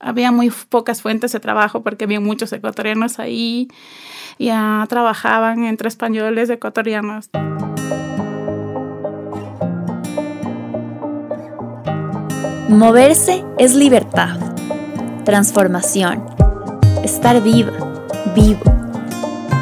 había muy pocas fuentes de trabajo porque había muchos ecuatorianos ahí, ya trabajaban entre españoles ecuatorianos. Moverse es libertad, transformación, estar viva, vivo.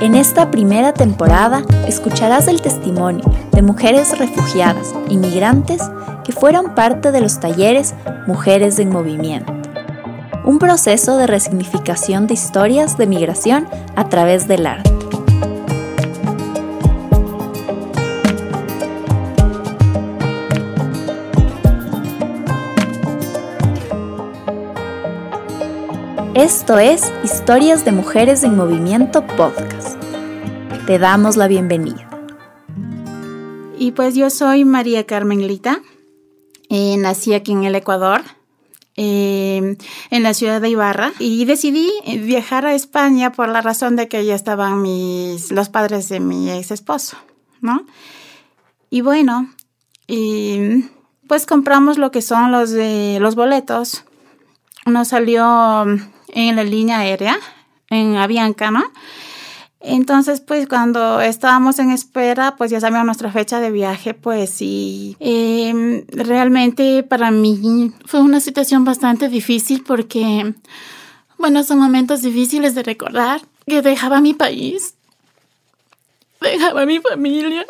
En esta primera temporada escucharás el testimonio de mujeres refugiadas, inmigrantes, que fueron parte de los talleres Mujeres en Movimiento un proceso de resignificación de historias de migración a través del arte. Esto es Historias de Mujeres en Movimiento Podcast. Te damos la bienvenida. Y pues yo soy María Carmen Lita. Eh, nací aquí en el Ecuador Em, en la ciudad de Ibarra y decidí viajar a España por la razón de que ya estaban mis, los padres de mi ex esposo, ¿no? Y bueno, y pues compramos lo que son los, de, los boletos. Nos salió en la línea aérea, en Avianca, ¿no? Entonces, pues cuando estábamos en espera, pues ya sabíamos nuestra fecha de viaje, pues sí, em, realmente para mí fue una situación bastante difícil porque, bueno, son momentos difíciles de recordar que dejaba mi país, dejaba mi familia.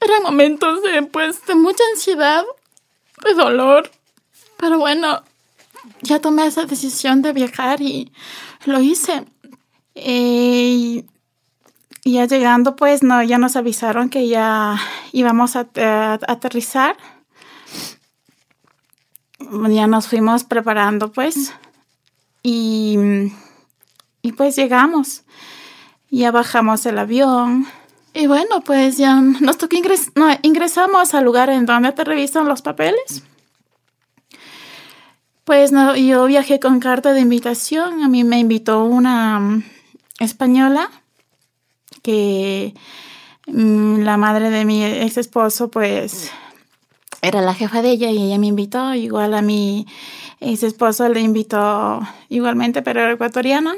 Eran momentos de, pues, de mucha ansiedad, de dolor, pero bueno, ya tomé esa decisión de viajar y lo hice. Eh, ya llegando, pues no, ya nos avisaron que ya íbamos a, aterrizar. Ya nos fuimos preparando, pues. Y, y pues llegamos. Ya bajamos el avión. Y bueno, pues ya nos tocó no, ingresamos al lugar en donde te revisan los papeles. Pues no, yo viajé con carta de invitación. A mí me invitó una española que mm, la madre de mi ex esposo, pues, era la jefa de ella y ella me invitó, igual a mi ex esposo le invitó igualmente, pero era ecuatoriano.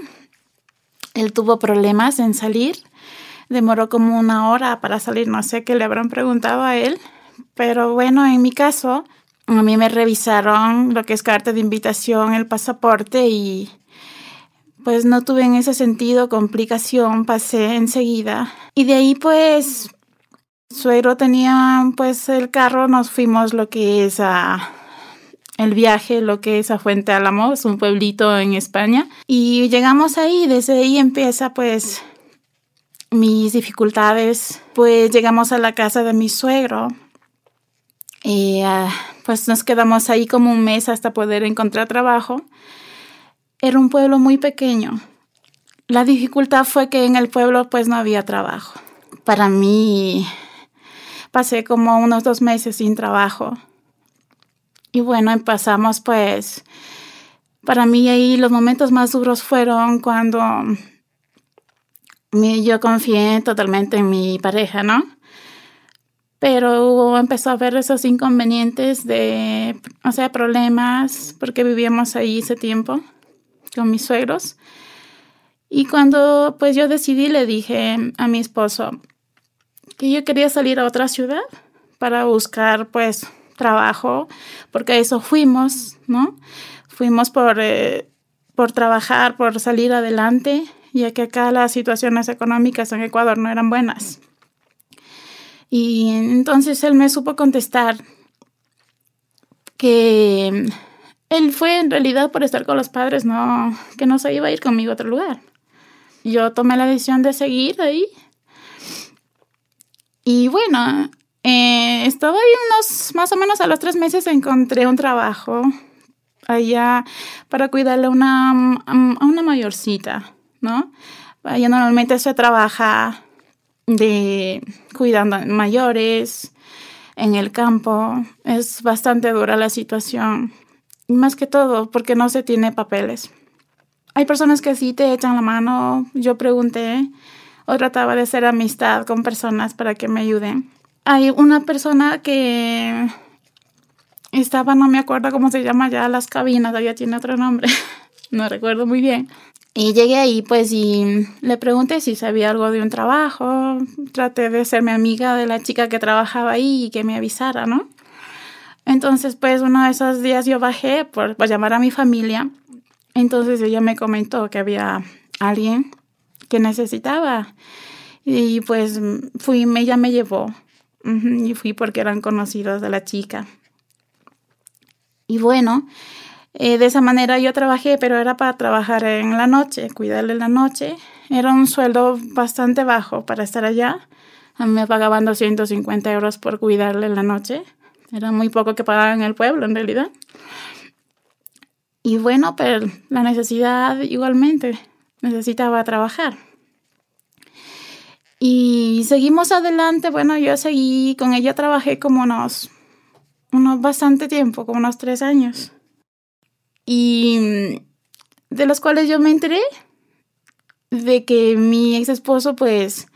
Él tuvo problemas en salir, demoró como una hora para salir, no sé qué le habrán preguntado a él, pero bueno, en mi caso, a mí me revisaron lo que es carta de invitación, el pasaporte y pues no tuve en ese sentido complicación, pasé enseguida. Y de ahí pues suegro tenía pues el carro, nos fuimos lo que es a el viaje, lo que es a Fuente Álamo, un pueblito en España. Y llegamos ahí, desde ahí empieza pues mis dificultades. Pues llegamos a la casa de mi suegro. Y ah, pues nos quedamos ahí como un mes hasta poder encontrar trabajo. Era un pueblo muy pequeño. La dificultad fue que en el pueblo pues no había trabajo. Para mí pasé como unos dos meses sin trabajo. Y bueno, empezamos pues, para mí ahí los momentos más duros fueron cuando yo confié totalmente en mi pareja, ¿no? Pero empezó a haber esos inconvenientes de, o sea, problemas, porque vivíamos ahí ese tiempo con mis suegros. Y cuando pues yo decidí, le dije a mi esposo que yo quería salir a otra ciudad para buscar pues trabajo, porque a eso fuimos, ¿no? Fuimos por, eh, por trabajar, por salir adelante, ya que acá las situaciones económicas en Ecuador no eran buenas. Y entonces él me supo contestar que él fue en realidad por estar con los padres, no, que no se iba a ir conmigo a otro lugar. Yo tomé la decisión de seguir ahí. Y bueno, eh, estaba ahí unos, más o menos a los tres meses encontré un trabajo allá para cuidarle a una, a una mayorcita, ¿no? Allá normalmente se trabaja de cuidando mayores en el campo. Es bastante dura la situación más que todo porque no se tiene papeles. Hay personas que sí te echan la mano. Yo pregunté o trataba de hacer amistad con personas para que me ayuden. Hay una persona que estaba, no me acuerdo cómo se llama ya las cabinas, ya tiene otro nombre. no recuerdo muy bien. Y llegué ahí, pues, y le pregunté si sabía algo de un trabajo. Traté de serme amiga de la chica que trabajaba ahí y que me avisara, ¿no? Entonces, pues, uno de esos días yo bajé por, llamar a mi familia. Entonces ella me comentó que había alguien que necesitaba. Y pues fui, ella me llevó. Y fui porque eran conocidos de la chica. Y bueno, eh, de esa manera yo trabajé, pero era para trabajar en la noche, cuidarle la noche. Era un sueldo bastante bajo para estar allá. A mí me pagaban 250 euros por cuidarle la noche. Era muy poco que pagaban en el pueblo, en realidad. Y bueno, pero la necesidad igualmente. Necesitaba trabajar. Y seguimos adelante. Bueno, yo seguí con ella, trabajé como unos, unos bastante tiempo, como unos tres años y de los cuales yo me enteré de que mi ex esposo, pues,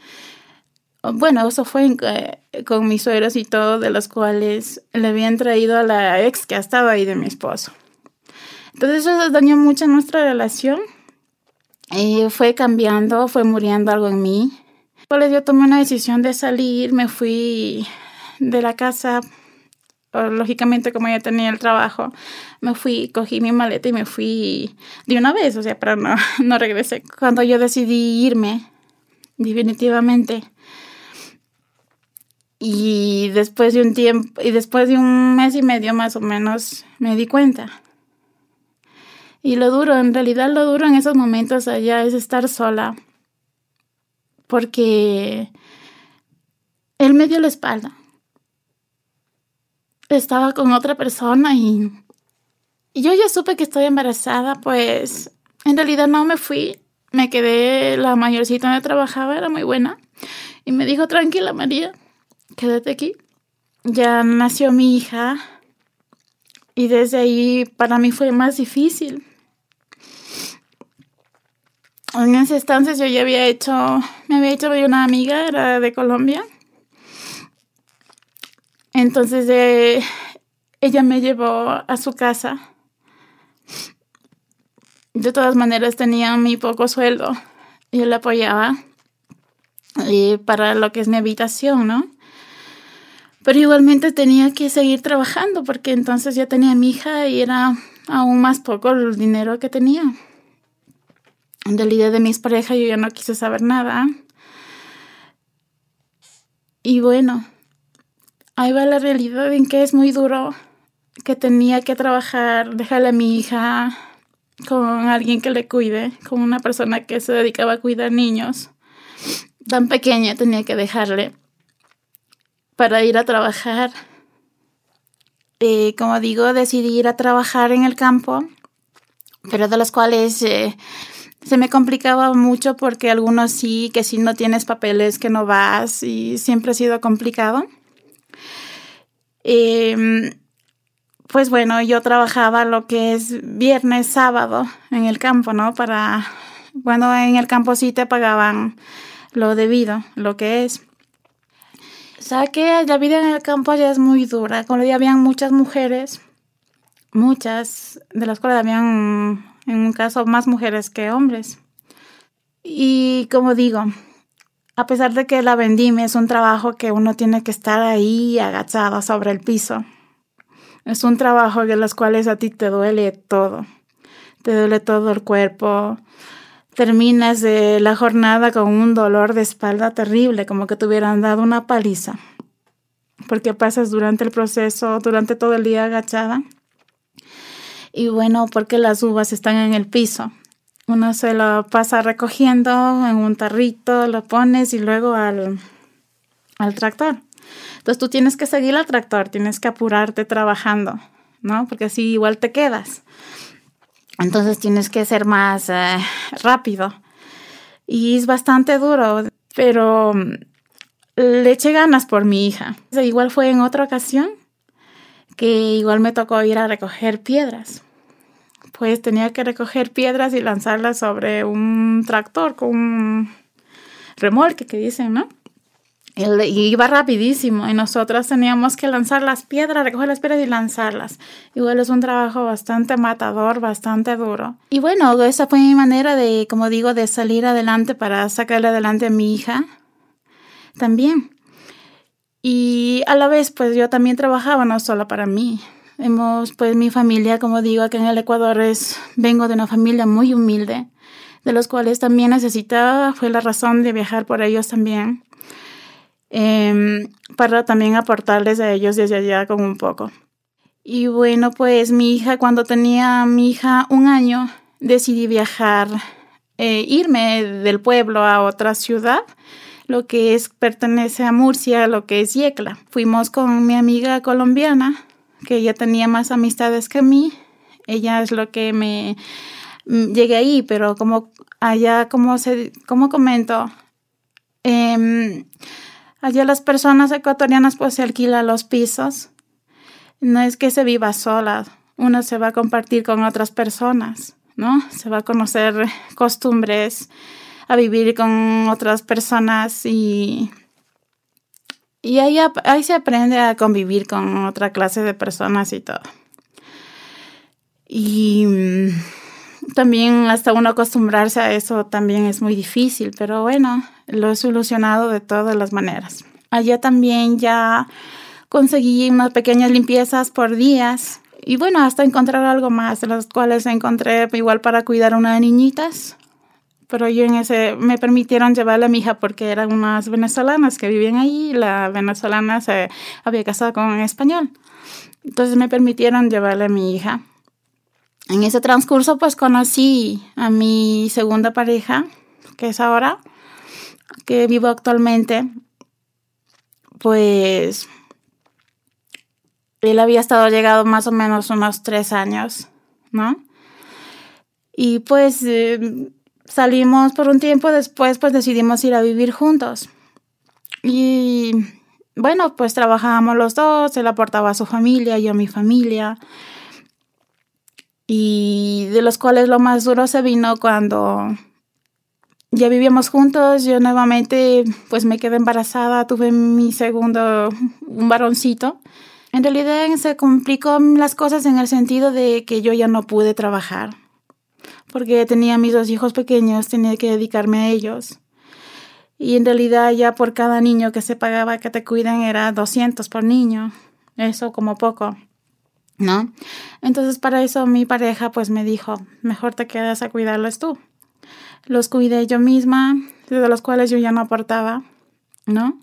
bueno, eso fue eh, con mis suegros y todo, de los cuales le habían traído a la ex que ha estado ahí de mi esposo. Entonces eso dañó mucho nuestra relación. Y fue cambiando, fue muriendo algo en mí. Pues yo tomé una decisión de salir, me fui de la casa lógicamente como ya tenía el trabajo, me fui, cogí mi maleta y me fui de una vez, o sea, pero no, no regresé. Cuando yo decidí irme, definitivamente. Y después de un tiempo, y después de un mes y medio más o menos, me di cuenta. Y lo duro, en realidad lo duro en esos momentos allá es estar sola. Porque él me dio la espalda estaba con otra persona y, yo ya supe que estoy embarazada, pues en realidad no me fui, me quedé, la mayorcita donde trabajaba era muy buena y me dijo, tranquila María, quédate aquí. Ya nació mi hija y desde ahí para mí fue más difícil. En ese entonces yo ya había hecho, me había hecho una amiga, era de Colombia entonces eh, ella me llevó a su casa. De todas maneras tenía mi poco sueldo. Yo le apoyaba y para lo que es mi habitación, ¿no? Pero igualmente tenía que seguir trabajando porque entonces ya tenía mi hija y era aún más poco el dinero que tenía. En realidad de mis parejas yo ya no quise saber nada. Y bueno, ahí va la realidad en que es muy duro, que tenía que trabajar, dejarle a mi hija con alguien que le cuide, con una persona que se dedicaba a cuidar niños. Tan pequeña tenía que dejarle para ir a trabajar. como digo, decidí ir a trabajar en el campo, pero de los cuales eh, se me complicaba mucho porque algunos sí, que si no tienes papeles, que no vas y siempre ha sido complicado. Em, pues bueno, yo trabajaba lo que es viernes, sábado en el campo, ¿no? Para, bueno, en el campo sí te pagaban lo debido, lo que es. O sea que la vida en el campo ya es muy dura, como ya habían muchas mujeres, muchas, de las cuales habían, en un caso, más mujeres que hombres. Y como digo, a pesar de que la vendimia es un trabajo que uno tiene que estar ahí agachado sobre el piso. Es un trabajo de los cuales a ti te duele todo. Te duele todo el cuerpo. Terminas de la jornada con un dolor de espalda terrible, como que te hubieran dado una paliza. Porque pasas durante el proceso, durante todo el día agachada. Y bueno, porque las uvas están en el piso. Uno se lo pasa recogiendo en un tarrito, lo pones y luego al, al tractor. Entonces tú tienes que seguir al tractor, tienes que apurarte trabajando, ¿no? Porque así igual te quedas. Entonces tienes que ser más eh, rápido. Y es bastante duro, pero mm, le eché ganas por mi hija. Igual fue en otra ocasión que igual me tocó ir a recoger piedras pues tenía que recoger piedras y lanzarlas sobre un tractor con un remolque que dicen, ¿no? Iba rapidísimo y nosotros teníamos que lanzar las piedras, recoger las piedras y lanzarlas. Igual es un trabajo bastante matador, bastante duro. Y bueno, esa fue mi manera de, como digo, de salir adelante para sacarle adelante a mi hija también. Y a la vez, pues yo también trabajaba no solo para mí. Hemos, pues mi familia, como digo, aquí en el Ecuador es, vengo de una familia muy humilde, de los cuales también necesitaba, fue la razón de viajar por ellos también Em, para también aportarles a ellos desde allá con un poco. Y bueno, pues mi hija, cuando tenía mi hija un año, decidí viajar, eh, irme del pueblo a otra ciudad, lo que es, pertenece a Murcia, lo que es Yecla. Fuimos con mi amiga colombiana, que ella tenía más amistades que mí. Ella es lo que me mm, llegué ahí, pero como allá, como se, como comento, eh, Allá las personas ecuatorianas pues se alquilan los pisos. No es que se viva sola, uno se va a compartir con otras personas, ¿no? Se va a conocer costumbres, a vivir con otras personas y, y ahí, ahí se aprende a convivir con otra clase de personas y todo. Y mm, también hasta uno acostumbrarse a eso también es muy difícil, pero bueno, lo he solucionado de todas las maneras. Allá también ya conseguí unas pequeñas limpiezas por días y bueno, hasta encontrar algo más, de las cuales encontré igual para cuidar a unas niñitas. Pero yo en ese me permitieron llevarle a mi hija porque eran unas venezolanas que vivían ahí. La venezolana se había casado con un español. Entonces me permitieron llevarle a mi hija. En ese transcurso pues conocí a mi segunda pareja, que es ahora que vivo actualmente, pues él había estado llegado más o menos unos tres años, ¿no? Y pues eh, salimos por un tiempo después, pues decidimos ir a vivir juntos. Y bueno, pues trabajábamos los dos, él aportaba a su familia, yo a mi familia. Y de los cuales lo más duro se vino cuando ya vivíamos juntos, yo nuevamente pues me quedé embarazada, tuve mi segundo, un varoncito. En realidad se complicó las cosas en el sentido de que yo ya no pude trabajar, porque tenía mis dos hijos pequeños, tenía que dedicarme a ellos. Y en realidad ya por cada niño que se pagaba que te cuiden era 200 por niño, eso como poco, ¿no? Entonces para eso mi pareja pues me dijo, mejor te quedas a cuidarlos tú los cuidé yo misma, de los cuales yo ya no aportaba, ¿no?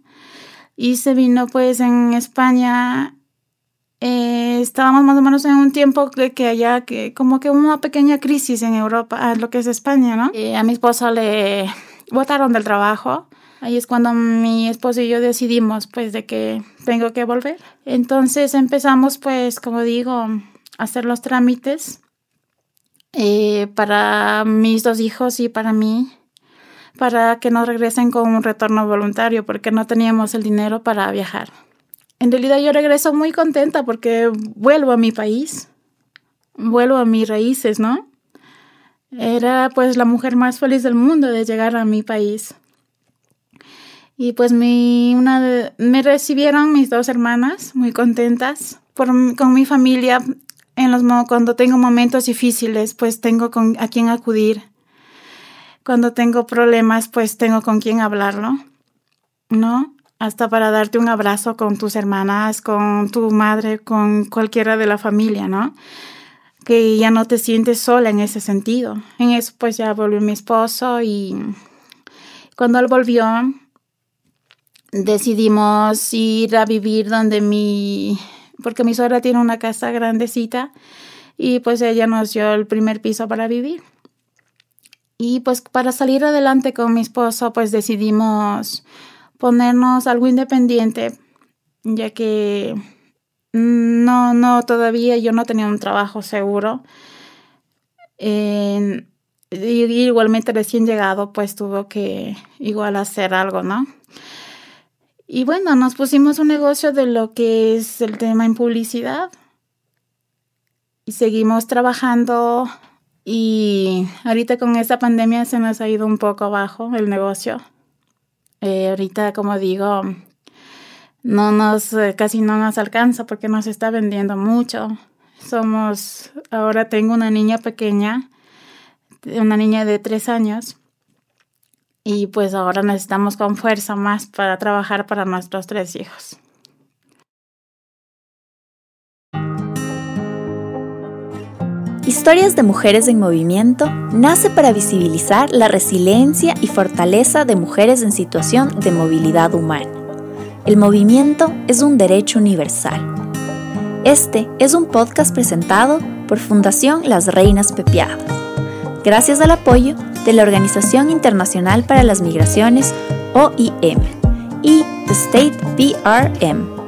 Y se vino pues en España, eh, estábamos más o menos en un tiempo que, que allá, que como que una pequeña crisis en Europa, lo que es España, ¿no? Eh, a mi esposo le botaron del trabajo. Ahí es cuando mi esposo y yo decidimos pues de que tengo que volver. Entonces empezamos pues, como digo, a hacer los trámites eh, para mis dos hijos y para mí, para que nos regresen con un retorno voluntario, porque no teníamos el dinero para viajar. En realidad yo regreso muy contenta porque vuelvo a mi país, vuelvo a mis raíces, ¿no? Era pues la mujer más feliz del mundo de llegar a mi país. Y pues mi, una me recibieron mis dos hermanas muy contentas con mi familia en los cuando tengo momentos difíciles, pues tengo con, a quién acudir. Cuando tengo problemas, pues tengo con quién hablarlo, ¿no? Hasta para darte un abrazo con tus hermanas, con tu madre, con cualquiera de la familia, ¿no? Que ya no te sientes sola en ese sentido. En eso, pues ya volvió mi esposo y cuando él volvió, decidimos ir a vivir donde mi porque mi suegra tiene una casa grandecita y pues ella nos dio el primer piso para vivir. Y pues para salir adelante con mi esposo pues decidimos ponernos algo independiente, ya que no, no, todavía yo no tenía un trabajo seguro. y igualmente recién llegado pues tuvo que igual hacer algo, ¿no? Y bueno, nos pusimos un negocio de lo que es el tema en publicidad. Y seguimos trabajando y ahorita con esta pandemia se nos ha ido un poco abajo el negocio. Eh, ahorita, como digo, no nos, eh, casi no nos alcanza porque nos está vendiendo mucho. Somos, ahora tengo una niña pequeña, una niña de tres años, y pues ahora necesitamos con fuerza más para trabajar para nuestros tres hijos. Historias de Mujeres en Movimiento nace para visibilizar la resiliencia y fortaleza de mujeres en situación de movilidad humana. El movimiento es un derecho universal. Este es un podcast presentado por Fundación Las Reinas Pepiadas, gracias al apoyo de la Organización Internacional para las Migraciones, OIM, y The State PRM.